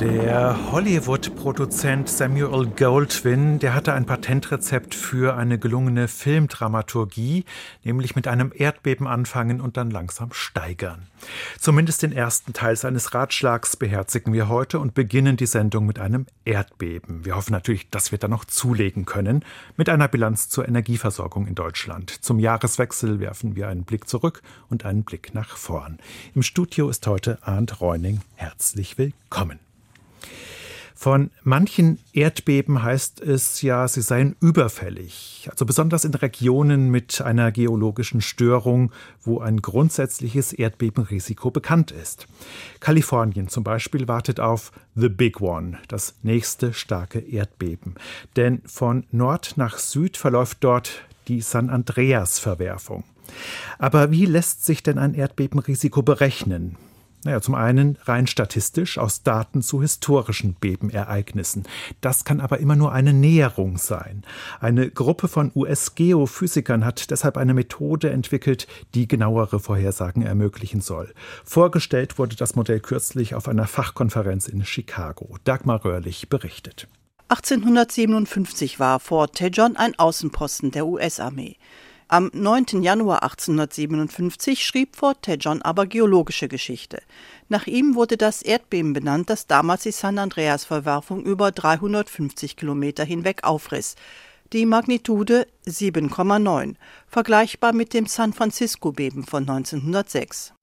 Der Hollywood-Produzent Samuel Goldwyn, der hatte ein Patentrezept für eine gelungene Filmdramaturgie, nämlich mit einem Erdbeben anfangen und dann langsam steigern. Zumindest den ersten Teil seines Ratschlags beherzigen wir heute und beginnen die Sendung mit einem Erdbeben. Wir hoffen natürlich, dass wir da noch zulegen können mit einer Bilanz zur Energieversorgung in Deutschland. Zum Jahreswechsel werfen wir einen Blick zurück und einen Blick nach vorn. Im Studio ist heute Arndt Reuning. Herzlich willkommen. Von manchen Erdbeben heißt es ja, sie seien überfällig, also besonders in Regionen mit einer geologischen Störung, wo ein grundsätzliches Erdbebenrisiko bekannt ist. Kalifornien zum Beispiel wartet auf The Big One, das nächste starke Erdbeben. Denn von Nord nach Süd verläuft dort die San Andreas-Verwerfung. Aber wie lässt sich denn ein Erdbebenrisiko berechnen? Naja, zum einen rein statistisch aus Daten zu historischen Bebenereignissen. Das kann aber immer nur eine Näherung sein. Eine Gruppe von US-Geophysikern hat deshalb eine Methode entwickelt, die genauere Vorhersagen ermöglichen soll. Vorgestellt wurde das Modell kürzlich auf einer Fachkonferenz in Chicago. Dagmar Röhrlich berichtet. 1857 war Fort Tejon ein Außenposten der US-Armee. Am 9. Januar 1857 schrieb Fort Tejon aber geologische Geschichte. Nach ihm wurde das Erdbeben benannt, das damals die San Andreas-Verwerfung über 350 Kilometer hinweg aufriss. Die Magnitude 7,9, vergleichbar mit dem San Francisco-Beben von 1906.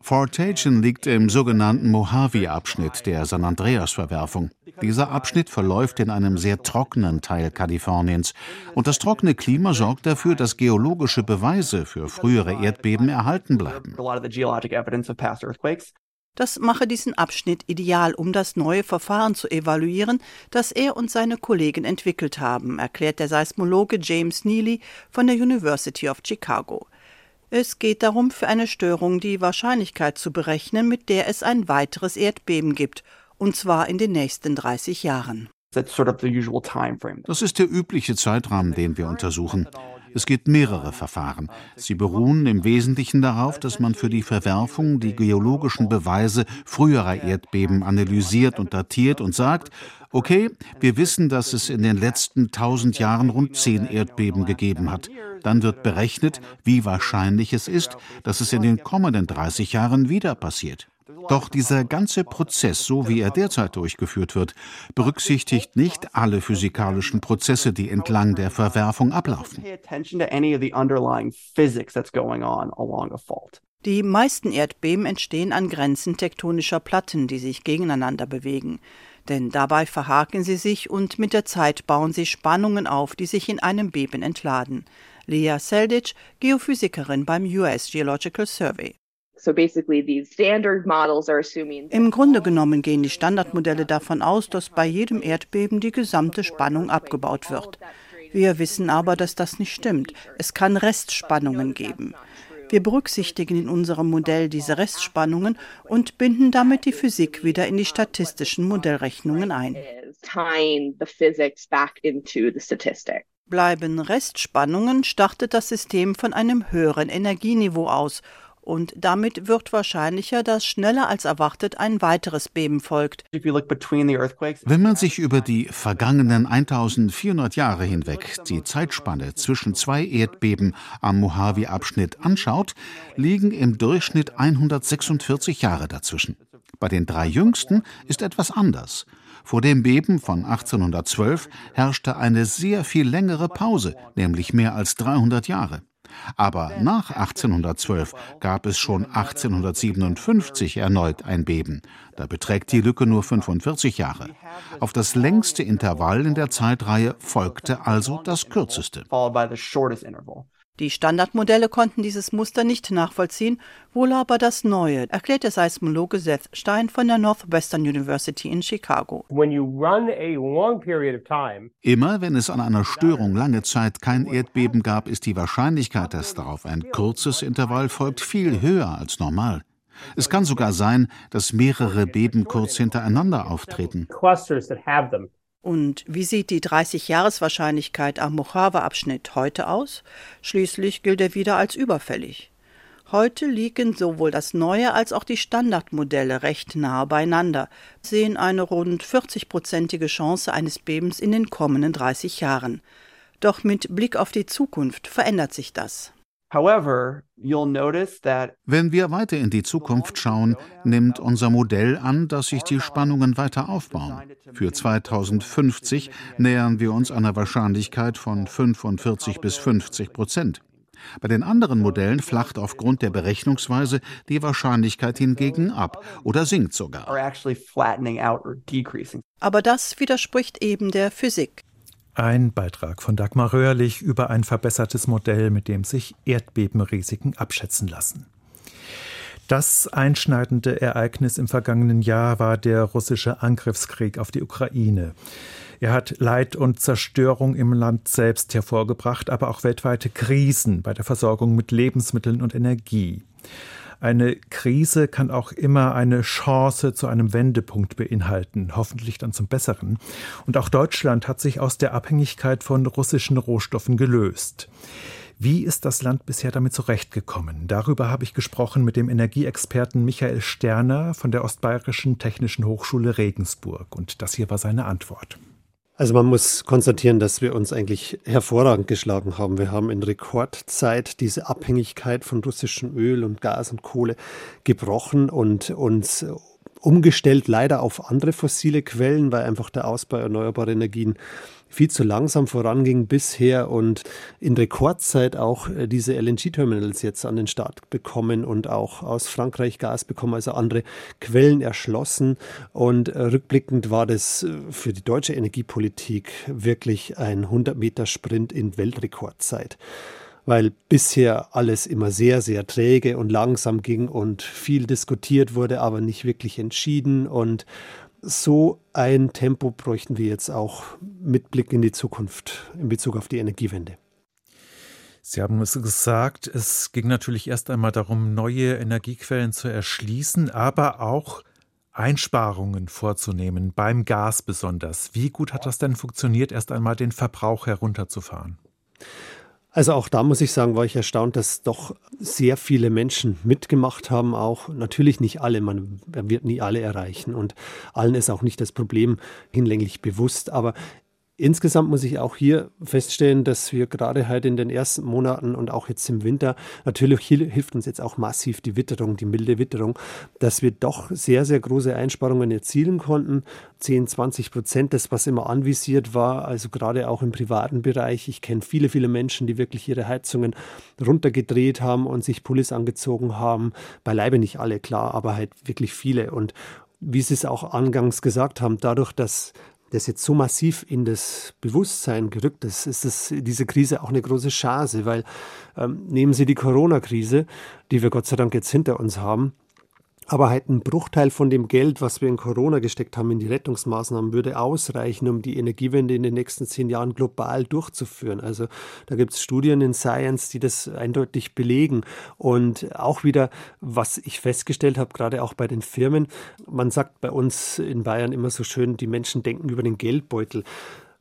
Fort Tejon liegt im sogenannten Mojave-Abschnitt der San Andreas-Verwerfung. Dieser Abschnitt verläuft in einem sehr trockenen Teil Kaliforniens. Und das trockene Klima sorgt dafür, dass geologische Beweise für frühere Erdbeben erhalten bleiben. Das mache diesen Abschnitt ideal, um das neue Verfahren zu evaluieren, das er und seine Kollegen entwickelt haben, erklärt der Seismologe James Neely von der University of Chicago. Es geht darum, für eine Störung die Wahrscheinlichkeit zu berechnen, mit der es ein weiteres Erdbeben gibt, und zwar in den nächsten 30 Jahren. Das ist der übliche Zeitrahmen, den wir untersuchen. Es gibt mehrere Verfahren. Sie beruhen im Wesentlichen darauf, dass man für die Verwerfung die geologischen Beweise früherer Erdbeben analysiert und datiert und sagt, okay, wir wissen, dass es in den letzten tausend Jahren rund zehn Erdbeben gegeben hat. Dann wird berechnet, wie wahrscheinlich es ist, dass es in den kommenden 30 Jahren wieder passiert. Doch dieser ganze Prozess, so wie er derzeit durchgeführt wird, berücksichtigt nicht alle physikalischen Prozesse, die entlang der Verwerfung ablaufen. Die meisten Erdbeben entstehen an Grenzen tektonischer Platten, die sich gegeneinander bewegen. Denn dabei verhaken sie sich und mit der Zeit bauen sie Spannungen auf, die sich in einem Beben entladen. Lea Seldic, Geophysikerin beim US Geological Survey. Im Grunde genommen gehen die Standardmodelle davon aus, dass bei jedem Erdbeben die gesamte Spannung abgebaut wird. Wir wissen aber, dass das nicht stimmt. Es kann Restspannungen geben. Wir berücksichtigen in unserem Modell diese Restspannungen und binden damit die Physik wieder in die statistischen Modellrechnungen ein. Bleiben Restspannungen, startet das System von einem höheren Energieniveau aus und damit wird wahrscheinlicher, dass schneller als erwartet ein weiteres Beben folgt. Wenn man sich über die vergangenen 1400 Jahre hinweg die Zeitspanne zwischen zwei Erdbeben am Mojave-Abschnitt anschaut, liegen im Durchschnitt 146 Jahre dazwischen. Bei den drei jüngsten ist etwas anders. Vor dem Beben von 1812 herrschte eine sehr viel längere Pause, nämlich mehr als 300 Jahre. Aber nach 1812 gab es schon 1857 erneut ein Beben. Da beträgt die Lücke nur 45 Jahre. Auf das längste Intervall in der Zeitreihe folgte also das kürzeste. Die Standardmodelle konnten dieses Muster nicht nachvollziehen, wohl aber das neue, erklärt der Seismologe Seth Stein von der Northwestern University in Chicago. Immer wenn es an einer Störung lange Zeit kein Erdbeben gab, ist die Wahrscheinlichkeit, dass darauf ein kurzes Intervall folgt, viel höher als normal. Es kann sogar sein, dass mehrere Beben kurz hintereinander auftreten. Und wie sieht die 30-Jahres-Wahrscheinlichkeit am Mojave-Abschnitt heute aus? Schließlich gilt er wieder als überfällig. Heute liegen sowohl das neue als auch die Standardmodelle recht nahe beieinander, sehen eine rund 40-prozentige Chance eines Bebens in den kommenden 30 Jahren. Doch mit Blick auf die Zukunft verändert sich das. Wenn wir weiter in die Zukunft schauen, nimmt unser Modell an, dass sich die Spannungen weiter aufbauen. Für 2050 nähern wir uns einer Wahrscheinlichkeit von 45 bis 50 Prozent. Bei den anderen Modellen flacht aufgrund der Berechnungsweise die Wahrscheinlichkeit hingegen ab oder sinkt sogar. Aber das widerspricht eben der Physik. Ein Beitrag von Dagmar Röhrlich über ein verbessertes Modell, mit dem sich Erdbebenrisiken abschätzen lassen. Das einschneidende Ereignis im vergangenen Jahr war der russische Angriffskrieg auf die Ukraine. Er hat Leid und Zerstörung im Land selbst hervorgebracht, aber auch weltweite Krisen bei der Versorgung mit Lebensmitteln und Energie. Eine Krise kann auch immer eine Chance zu einem Wendepunkt beinhalten, hoffentlich dann zum Besseren. Und auch Deutschland hat sich aus der Abhängigkeit von russischen Rohstoffen gelöst. Wie ist das Land bisher damit zurechtgekommen? Darüber habe ich gesprochen mit dem Energieexperten Michael Sterner von der Ostbayerischen Technischen Hochschule Regensburg. Und das hier war seine Antwort. Also man muss konstatieren, dass wir uns eigentlich hervorragend geschlagen haben. Wir haben in Rekordzeit diese Abhängigkeit von russischem Öl und Gas und Kohle gebrochen und uns umgestellt leider auf andere fossile Quellen, weil einfach der Ausbau erneuerbarer Energien viel zu langsam voranging bisher und in Rekordzeit auch äh, diese LNG-Terminals jetzt an den Start bekommen und auch aus Frankreich Gas bekommen, also andere Quellen erschlossen. Und äh, rückblickend war das äh, für die deutsche Energiepolitik wirklich ein 100-Meter-Sprint in Weltrekordzeit weil bisher alles immer sehr, sehr träge und langsam ging und viel diskutiert wurde, aber nicht wirklich entschieden. Und so ein Tempo bräuchten wir jetzt auch mit Blick in die Zukunft in Bezug auf die Energiewende. Sie haben es gesagt, es ging natürlich erst einmal darum, neue Energiequellen zu erschließen, aber auch Einsparungen vorzunehmen, beim Gas besonders. Wie gut hat das denn funktioniert, erst einmal den Verbrauch herunterzufahren? Also auch da muss ich sagen, war ich erstaunt, dass doch sehr viele Menschen mitgemacht haben. Auch natürlich nicht alle, man wird nie alle erreichen und allen ist auch nicht das Problem hinlänglich bewusst. Aber Insgesamt muss ich auch hier feststellen, dass wir gerade halt in den ersten Monaten und auch jetzt im Winter, natürlich hilft uns jetzt auch massiv die Witterung, die milde Witterung, dass wir doch sehr, sehr große Einsparungen erzielen konnten. 10, 20 Prozent, das was immer anvisiert war, also gerade auch im privaten Bereich. Ich kenne viele, viele Menschen, die wirklich ihre Heizungen runtergedreht haben und sich Pullis angezogen haben. Beileibe nicht alle, klar, aber halt wirklich viele. Und wie Sie es auch angangs gesagt haben, dadurch, dass das jetzt so massiv in das Bewusstsein gerückt ist, ist das, diese Krise auch eine große Chance, weil ähm, nehmen Sie die Corona-Krise, die wir Gott sei Dank jetzt hinter uns haben, aber halt ein Bruchteil von dem Geld, was wir in Corona gesteckt haben, in die Rettungsmaßnahmen, würde ausreichen, um die Energiewende in den nächsten zehn Jahren global durchzuführen. Also da gibt es Studien in Science, die das eindeutig belegen. Und auch wieder, was ich festgestellt habe, gerade auch bei den Firmen, man sagt bei uns in Bayern immer so schön, die Menschen denken über den Geldbeutel.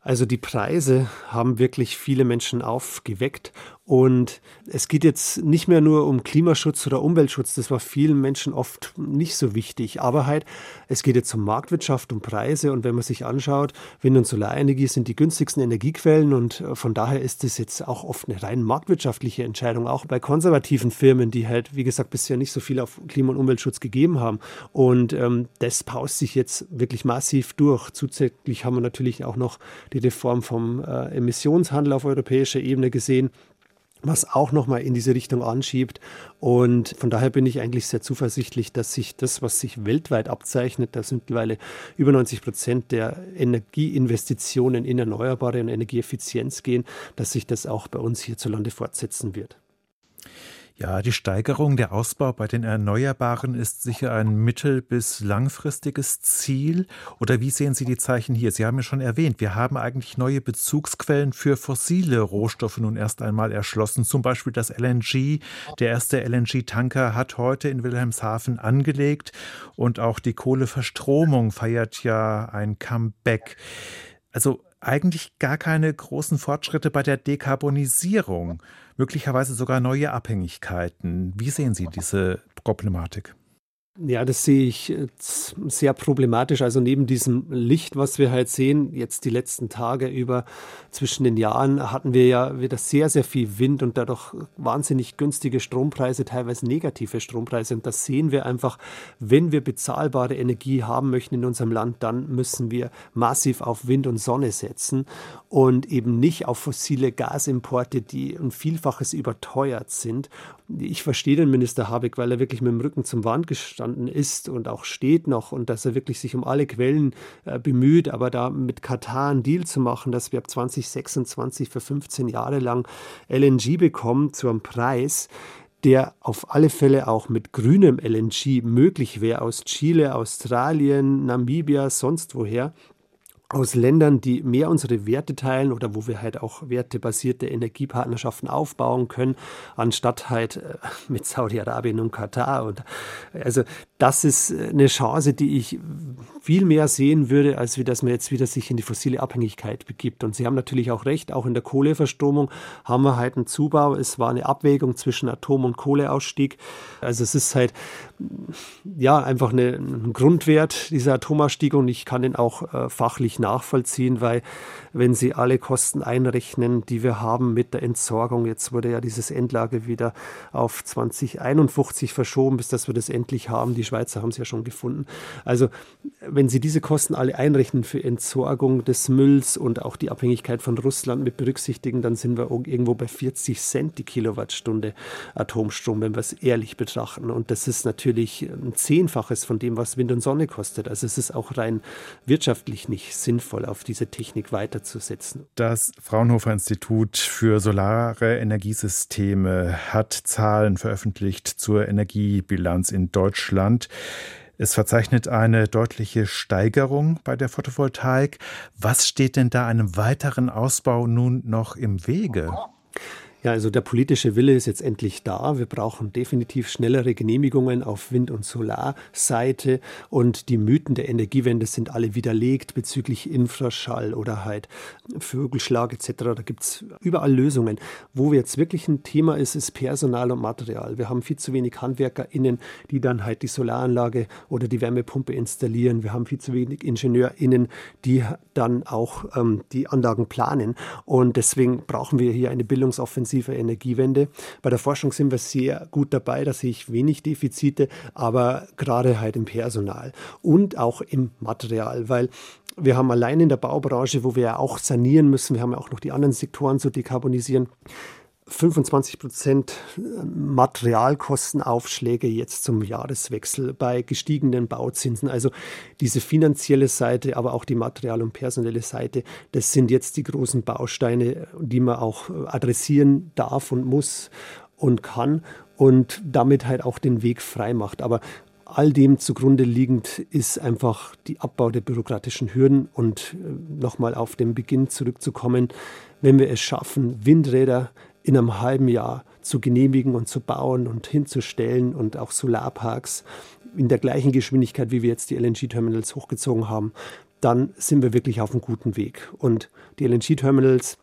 Also die Preise haben wirklich viele Menschen aufgeweckt und es geht jetzt nicht mehr nur um Klimaschutz oder Umweltschutz, das war vielen Menschen oft nicht so wichtig, aber halt, es geht jetzt um Marktwirtschaft, um Preise. Und wenn man sich anschaut, Wind- und Solarenergie sind die günstigsten Energiequellen. Und von daher ist es jetzt auch oft eine rein marktwirtschaftliche Entscheidung, auch bei konservativen Firmen, die halt, wie gesagt, bisher nicht so viel auf Klima- und Umweltschutz gegeben haben. Und ähm, das paust sich jetzt wirklich massiv durch. Zusätzlich haben wir natürlich auch noch die Reform vom äh, Emissionshandel auf europäischer Ebene gesehen was auch nochmal in diese Richtung anschiebt. Und von daher bin ich eigentlich sehr zuversichtlich, dass sich das, was sich weltweit abzeichnet, da sind mittlerweile über 90 Prozent der Energieinvestitionen in erneuerbare und Energieeffizienz gehen, dass sich das auch bei uns hierzulande fortsetzen wird. Ja, die Steigerung der Ausbau bei den Erneuerbaren ist sicher ein mittel- bis langfristiges Ziel. Oder wie sehen Sie die Zeichen hier? Sie haben ja schon erwähnt, wir haben eigentlich neue Bezugsquellen für fossile Rohstoffe nun erst einmal erschlossen. Zum Beispiel das LNG. Der erste LNG-Tanker hat heute in Wilhelmshaven angelegt und auch die Kohleverstromung feiert ja ein Comeback. Also eigentlich gar keine großen Fortschritte bei der Dekarbonisierung, möglicherweise sogar neue Abhängigkeiten. Wie sehen Sie diese Problematik? Ja, das sehe ich sehr problematisch. Also neben diesem Licht, was wir halt sehen, jetzt die letzten Tage über zwischen den Jahren hatten wir ja wieder sehr, sehr viel Wind und dadurch wahnsinnig günstige Strompreise, teilweise negative Strompreise. Und das sehen wir einfach, wenn wir bezahlbare Energie haben möchten in unserem Land, dann müssen wir massiv auf Wind und Sonne setzen und eben nicht auf fossile Gasimporte, die ein Vielfaches überteuert sind. Ich verstehe den Minister Habeck, weil er wirklich mit dem Rücken zum Wand gestanden ist und auch steht noch und dass er wirklich sich um alle Quellen äh, bemüht, aber da mit Katar einen Deal zu machen, dass wir ab 2026 für 15 Jahre lang LNG bekommen zu einem Preis, der auf alle Fälle auch mit grünem LNG möglich wäre aus Chile, Australien, Namibia, sonst woher aus Ländern, die mehr unsere Werte teilen oder wo wir halt auch wertebasierte Energiepartnerschaften aufbauen können, anstatt halt äh, mit Saudi-Arabien und Katar. Und also das ist eine Chance, die ich viel mehr sehen würde, als wie dass man jetzt wieder sich in die fossile Abhängigkeit begibt. Und Sie haben natürlich auch recht, auch in der Kohleverstromung haben wir halt einen Zubau. Es war eine Abwägung zwischen Atom- und Kohleausstieg. Also es ist halt ja einfach eine, ein Grundwert dieser Atomausstieg und ich kann den auch äh, fachlich nachvollziehen, weil wenn Sie alle Kosten einrechnen, die wir haben mit der Entsorgung, jetzt wurde ja dieses Endlager wieder auf 2051 verschoben, bis dass wir das endlich haben. Die Schweizer haben es ja schon gefunden. Also wenn Sie diese Kosten alle einrechnen für Entsorgung des Mülls und auch die Abhängigkeit von Russland mit berücksichtigen, dann sind wir irgendwo bei 40 Cent die Kilowattstunde Atomstrom, wenn wir es ehrlich betrachten. Und das ist natürlich ein Zehnfaches von dem, was Wind und Sonne kostet. Also es ist auch rein wirtschaftlich nicht sinnvoll auf diese Technik weiterzusetzen. Das Fraunhofer Institut für Solare Energiesysteme hat Zahlen veröffentlicht zur Energiebilanz in Deutschland. Es verzeichnet eine deutliche Steigerung bei der Photovoltaik. Was steht denn da einem weiteren Ausbau nun noch im Wege? Ja, also der politische Wille ist jetzt endlich da. Wir brauchen definitiv schnellere Genehmigungen auf Wind- und Solarseite und die Mythen der Energiewende sind alle widerlegt bezüglich Infraschall oder halt Vögelschlag etc. Da gibt es überall Lösungen. Wo jetzt wirklich ein Thema ist, ist Personal und Material. Wir haben viel zu wenig HandwerkerInnen, die dann halt die Solaranlage oder die Wärmepumpe installieren. Wir haben viel zu wenig IngenieurInnen, die dann auch ähm, die Anlagen planen. Und deswegen brauchen wir hier eine Bildungsoffensive intensiver Energiewende. Bei der Forschung sind wir sehr gut dabei, da sehe ich wenig Defizite, aber gerade halt im Personal und auch im Material, weil wir haben allein in der Baubranche, wo wir ja auch sanieren müssen, wir haben ja auch noch die anderen Sektoren zu dekarbonisieren, 25 Prozent äh, Materialkostenaufschläge jetzt zum Jahreswechsel bei gestiegenen Bauzinsen. Also diese finanzielle Seite, aber auch die Material- und personelle Seite, das sind jetzt die großen Bausteine, die man auch äh, adressieren darf und muss und kann und damit halt auch den Weg frei macht. Aber all dem zugrunde liegend ist einfach die Abbau der bürokratischen Hürden und äh, nochmal auf den Beginn zurückzukommen, wenn wir es schaffen, Windräder in einem halben Jahr zu genehmigen und zu bauen und hinzustellen und auch Solarparks in der gleichen Geschwindigkeit, wie wir jetzt die LNG-Terminals hochgezogen haben, dann sind wir wirklich auf einem guten Weg. Und die LNG-Terminals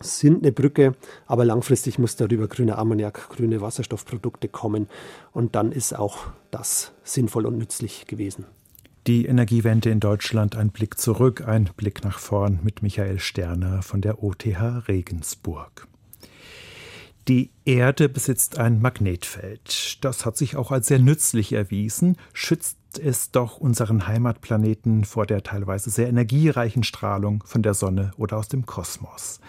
sind eine Brücke, aber langfristig muss darüber grüner Ammoniak, grüne Wasserstoffprodukte kommen und dann ist auch das sinnvoll und nützlich gewesen. Die Energiewende in Deutschland, ein Blick zurück, ein Blick nach vorn mit Michael Sterner von der OTH Regensburg. Die Erde besitzt ein Magnetfeld. Das hat sich auch als sehr nützlich erwiesen, schützt es doch unseren Heimatplaneten vor der teilweise sehr energiereichen Strahlung von der Sonne oder aus dem Kosmos.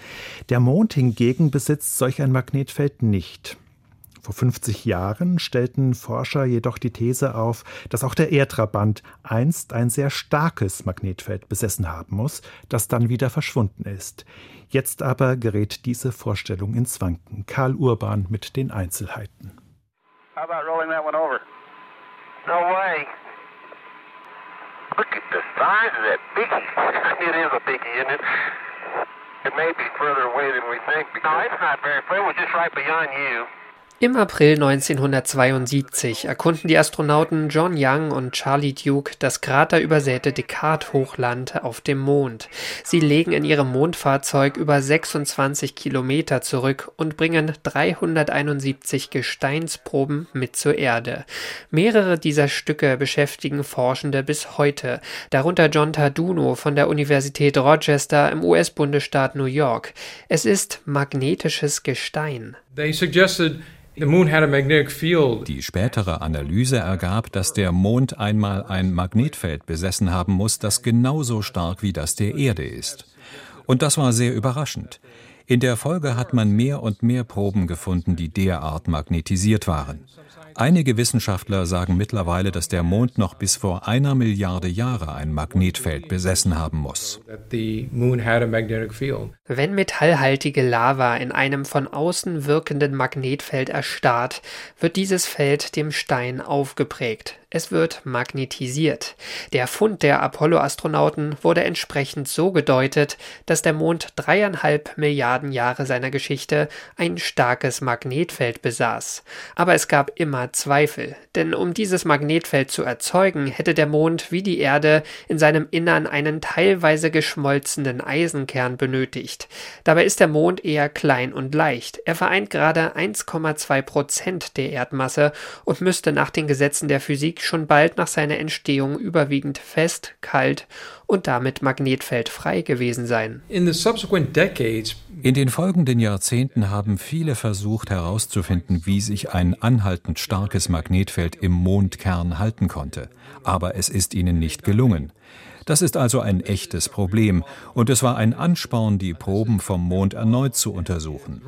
Der Mond hingegen besitzt solch ein Magnetfeld nicht. Vor 50 Jahren stellten Forscher jedoch die These auf, dass auch der Erdtrabant einst ein sehr starkes Magnetfeld besessen haben muss, das dann wieder verschwunden ist. Jetzt aber gerät diese Vorstellung ins Wanken. Karl Urban mit den Einzelheiten. How about rolling that one over? No way. Look at the size of that biggie. it is a biggie, isn't it? It may be further away than we think. No, it's not very far. It was just right beyond you. Im April 1972 erkunden die Astronauten John Young und Charlie Duke das kraterübersäte Descartes-Hochland auf dem Mond. Sie legen in ihrem Mondfahrzeug über 26 Kilometer zurück und bringen 371 Gesteinsproben mit zur Erde. Mehrere dieser Stücke beschäftigen Forschende bis heute, darunter John Taduno von der Universität Rochester im US-Bundesstaat New York. Es ist magnetisches Gestein. Die spätere Analyse ergab, dass der Mond einmal ein Magnetfeld besessen haben muss, das genauso stark wie das der Erde ist. Und das war sehr überraschend. In der Folge hat man mehr und mehr Proben gefunden, die derart magnetisiert waren. Einige Wissenschaftler sagen mittlerweile, dass der Mond noch bis vor einer Milliarde Jahre ein Magnetfeld besessen haben muss. Wenn metallhaltige Lava in einem von außen wirkenden Magnetfeld erstarrt, wird dieses Feld dem Stein aufgeprägt. Es wird magnetisiert. Der Fund der Apollo-Astronauten wurde entsprechend so gedeutet, dass der Mond dreieinhalb Milliarden Jahre seiner Geschichte ein starkes Magnetfeld besaß. Aber es gab immer Zweifel, denn um dieses Magnetfeld zu erzeugen, hätte der Mond wie die Erde in seinem Innern einen teilweise geschmolzenen Eisenkern benötigt. Dabei ist der Mond eher klein und leicht. Er vereint gerade 1,2 Prozent der Erdmasse und müsste nach den Gesetzen der Physik schon bald nach seiner Entstehung überwiegend fest, kalt und damit magnetfeldfrei gewesen sein. In den folgenden Jahrzehnten haben viele versucht herauszufinden, wie sich ein anhaltend starkes Magnetfeld im Mondkern halten konnte. Aber es ist ihnen nicht gelungen. Das ist also ein echtes Problem und es war ein Ansporn, die Proben vom Mond erneut zu untersuchen.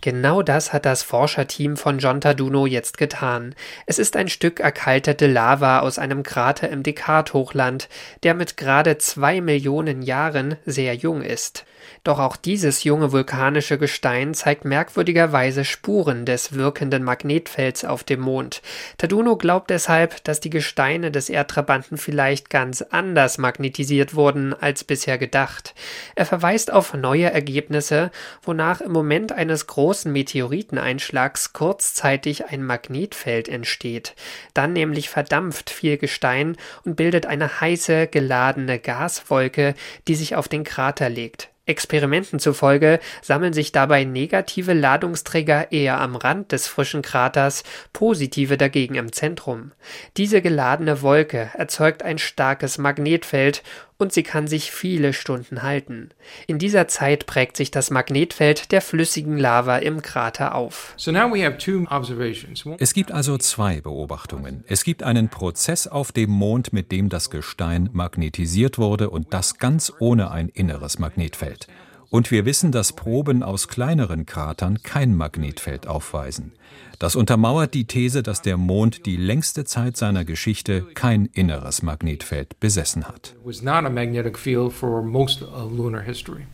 Genau das hat das Forscherteam von John Taduno jetzt getan. Es ist ein Stück erkaltete Lava aus einem Krater im Descartes-Hochland, der mit gerade zwei Millionen Jahren sehr jung ist. Doch auch dieses junge vulkanische Gestein zeigt merkwürdigerweise Spuren des wirkenden Magnetfelds auf dem Mond. Taduno glaubt deshalb, dass die Gesteine des Erdtrabanten vielleicht ganz anders magnetisiert wurden als bisher gedacht. Er verweist auf neue Ergebnisse, wonach im Moment eines großen Meteoriteneinschlags kurzzeitig ein Magnetfeld entsteht. Dann nämlich verdampft viel Gestein und bildet eine heiße, geladene Gaswolke, die sich auf den Krater legt. Experimenten zufolge sammeln sich dabei negative Ladungsträger eher am Rand des frischen Kraters, positive dagegen im Zentrum. Diese geladene Wolke erzeugt ein starkes Magnetfeld und sie kann sich viele Stunden halten. In dieser Zeit prägt sich das Magnetfeld der flüssigen Lava im Krater auf. Es gibt also zwei Beobachtungen. Es gibt einen Prozess auf dem Mond, mit dem das Gestein magnetisiert wurde und das ganz ohne ein inneres Magnetfeld. Und wir wissen, dass Proben aus kleineren Kratern kein Magnetfeld aufweisen. Das untermauert die These, dass der Mond die längste Zeit seiner Geschichte kein inneres Magnetfeld besessen hat.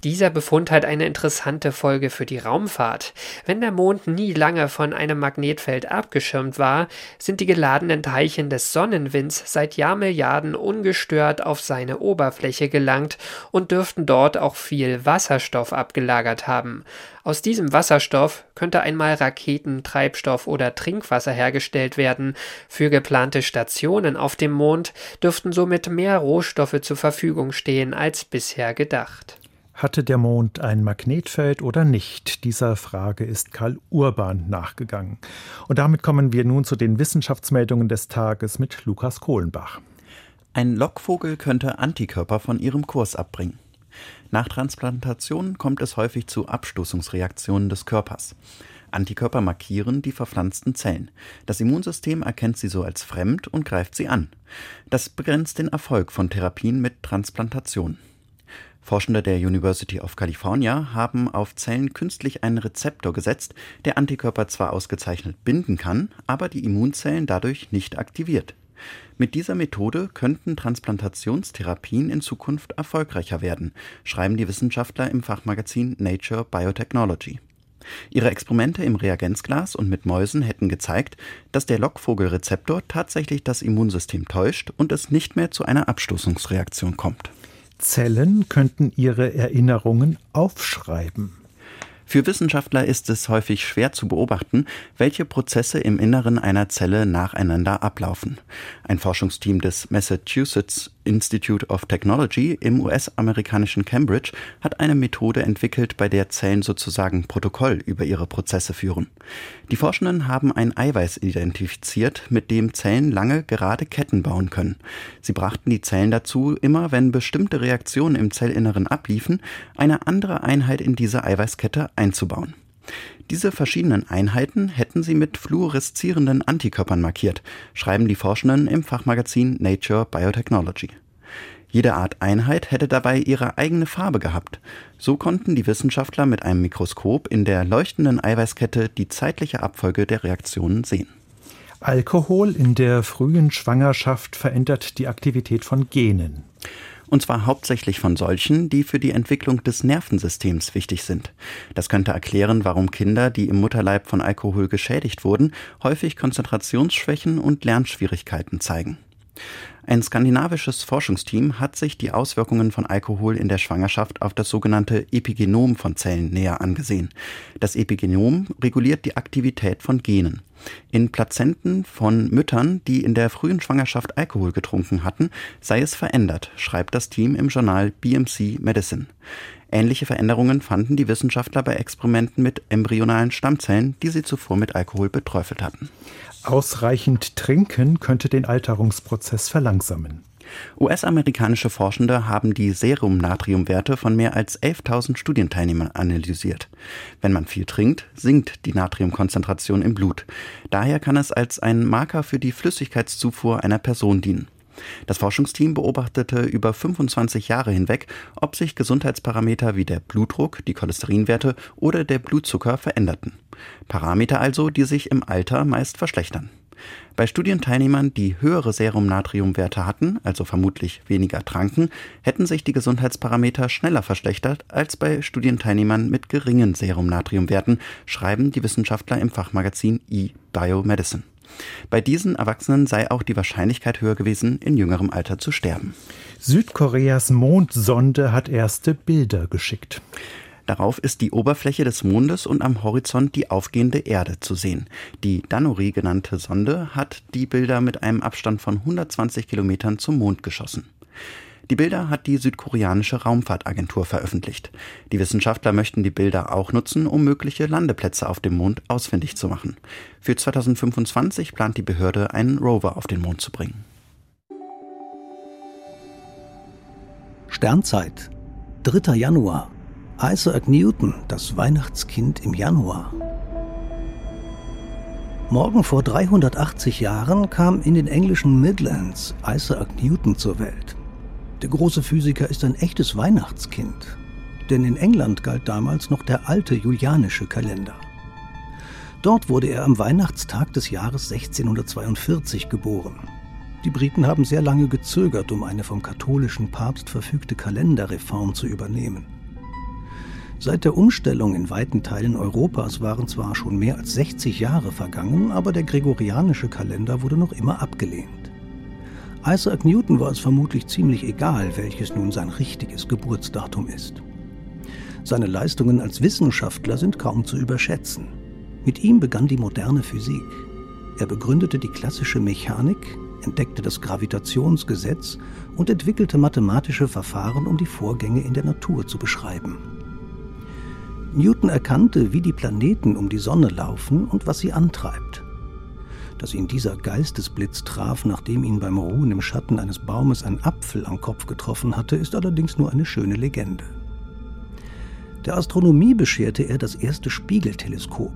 Dieser Befund hat eine interessante Folge für die Raumfahrt. Wenn der Mond nie lange von einem Magnetfeld abgeschirmt war, sind die geladenen Teilchen des Sonnenwinds seit Jahrmilliarden ungestört auf seine Oberfläche gelangt und dürften dort auch viel Wasserstoff abgelagert haben. Aus diesem Wasserstoff könnte einmal Raketentreibstoff oder Trinkwasser hergestellt werden. Für geplante Stationen auf dem Mond dürften somit mehr Rohstoffe zur Verfügung stehen als bisher gedacht. Hatte der Mond ein Magnetfeld oder nicht? Dieser Frage ist Karl Urban nachgegangen. Und damit kommen wir nun zu den Wissenschaftsmeldungen des Tages mit Lukas Kohlenbach. Ein Lockvogel könnte Antikörper von ihrem Kurs abbringen. Nach Transplantation kommt es häufig zu Abstoßungsreaktionen des Körpers. Antikörper markieren die verpflanzten Zellen. Das Immunsystem erkennt sie so als fremd und greift sie an. Das begrenzt den Erfolg von Therapien mit Transplantation. Forschende der University of California haben auf Zellen künstlich einen Rezeptor gesetzt, der Antikörper zwar ausgezeichnet binden kann, aber die Immunzellen dadurch nicht aktiviert. Mit dieser Methode könnten Transplantationstherapien in Zukunft erfolgreicher werden, schreiben die Wissenschaftler im Fachmagazin Nature Biotechnology. Ihre Experimente im Reagenzglas und mit Mäusen hätten gezeigt, dass der Lockvogelrezeptor tatsächlich das Immunsystem täuscht und es nicht mehr zu einer Abstoßungsreaktion kommt. Zellen könnten ihre Erinnerungen aufschreiben. Für Wissenschaftler ist es häufig schwer zu beobachten, welche Prozesse im Inneren einer Zelle nacheinander ablaufen. Ein Forschungsteam des Massachusetts Institute of Technology im US-amerikanischen Cambridge hat eine Methode entwickelt, bei der Zellen sozusagen Protokoll über ihre Prozesse führen. Die Forschenden haben ein Eiweiß identifiziert, mit dem Zellen lange gerade Ketten bauen können. Sie brachten die Zellen dazu, immer wenn bestimmte Reaktionen im Zellinneren abliefen, eine andere Einheit in diese Eiweißkette einzubauen. Diese verschiedenen Einheiten hätten sie mit fluoreszierenden Antikörpern markiert, schreiben die Forschenden im Fachmagazin Nature Biotechnology. Jede Art Einheit hätte dabei ihre eigene Farbe gehabt. So konnten die Wissenschaftler mit einem Mikroskop in der leuchtenden Eiweißkette die zeitliche Abfolge der Reaktionen sehen. Alkohol in der frühen Schwangerschaft verändert die Aktivität von Genen und zwar hauptsächlich von solchen, die für die Entwicklung des Nervensystems wichtig sind. Das könnte erklären, warum Kinder, die im Mutterleib von Alkohol geschädigt wurden, häufig Konzentrationsschwächen und Lernschwierigkeiten zeigen. Ein skandinavisches Forschungsteam hat sich die Auswirkungen von Alkohol in der Schwangerschaft auf das sogenannte Epigenom von Zellen näher angesehen. Das Epigenom reguliert die Aktivität von Genen. In Plazenten von Müttern, die in der frühen Schwangerschaft Alkohol getrunken hatten, sei es verändert, schreibt das Team im Journal BMC Medicine. Ähnliche Veränderungen fanden die Wissenschaftler bei Experimenten mit embryonalen Stammzellen, die sie zuvor mit Alkohol beträufelt hatten. Ausreichend trinken könnte den Alterungsprozess verlangsamen. US-amerikanische Forschende haben die Serumnatriumwerte von mehr als 11.000 Studienteilnehmern analysiert. Wenn man viel trinkt, sinkt die Natriumkonzentration im Blut. Daher kann es als ein Marker für die Flüssigkeitszufuhr einer Person dienen. Das Forschungsteam beobachtete über 25 Jahre hinweg, ob sich Gesundheitsparameter wie der Blutdruck, die Cholesterinwerte oder der Blutzucker veränderten. Parameter also, die sich im Alter meist verschlechtern. Bei Studienteilnehmern, die höhere Serumnatriumwerte hatten, also vermutlich weniger tranken, hätten sich die Gesundheitsparameter schneller verschlechtert als bei Studienteilnehmern mit geringen Serumnatriumwerten, schreiben die Wissenschaftler im Fachmagazin e-Biomedicine. Bei diesen Erwachsenen sei auch die Wahrscheinlichkeit höher gewesen, in jüngerem Alter zu sterben. Südkoreas Mondsonde hat erste Bilder geschickt. Darauf ist die Oberfläche des Mondes und am Horizont die aufgehende Erde zu sehen. Die Danori genannte Sonde hat die Bilder mit einem Abstand von 120 Kilometern zum Mond geschossen. Die Bilder hat die südkoreanische Raumfahrtagentur veröffentlicht. Die Wissenschaftler möchten die Bilder auch nutzen, um mögliche Landeplätze auf dem Mond ausfindig zu machen. Für 2025 plant die Behörde, einen Rover auf den Mond zu bringen. Sternzeit, 3. Januar. Isaac Newton, das Weihnachtskind im Januar. Morgen vor 380 Jahren kam in den englischen Midlands Isaac Newton zur Welt. Der große Physiker ist ein echtes Weihnachtskind, denn in England galt damals noch der alte julianische Kalender. Dort wurde er am Weihnachtstag des Jahres 1642 geboren. Die Briten haben sehr lange gezögert, um eine vom katholischen Papst verfügte Kalenderreform zu übernehmen. Seit der Umstellung in weiten Teilen Europas waren zwar schon mehr als 60 Jahre vergangen, aber der gregorianische Kalender wurde noch immer abgelehnt. Isaac Newton war es vermutlich ziemlich egal, welches nun sein richtiges Geburtsdatum ist. Seine Leistungen als Wissenschaftler sind kaum zu überschätzen. Mit ihm begann die moderne Physik. Er begründete die klassische Mechanik, entdeckte das Gravitationsgesetz und entwickelte mathematische Verfahren, um die Vorgänge in der Natur zu beschreiben. Newton erkannte, wie die Planeten um die Sonne laufen und was sie antreibt. Dass ihn dieser Geistesblitz traf, nachdem ihn beim Ruhen im Schatten eines Baumes ein Apfel am Kopf getroffen hatte, ist allerdings nur eine schöne Legende. Der Astronomie bescherte er das erste Spiegelteleskop.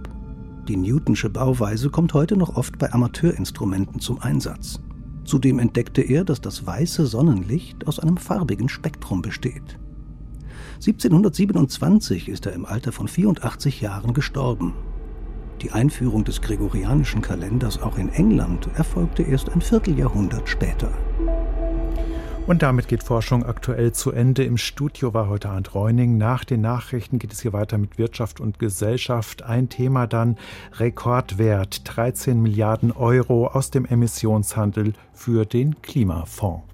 Die Newtonsche Bauweise kommt heute noch oft bei Amateurinstrumenten zum Einsatz. Zudem entdeckte er, dass das weiße Sonnenlicht aus einem farbigen Spektrum besteht. 1727 ist er im Alter von 84 Jahren gestorben die Einführung des gregorianischen Kalenders auch in England erfolgte erst ein Vierteljahrhundert später. Und damit geht Forschung aktuell zu Ende. Im Studio war heute Arndt Reuning. Nach den Nachrichten geht es hier weiter mit Wirtschaft und Gesellschaft. Ein Thema dann Rekordwert 13 Milliarden Euro aus dem Emissionshandel für den Klimafonds.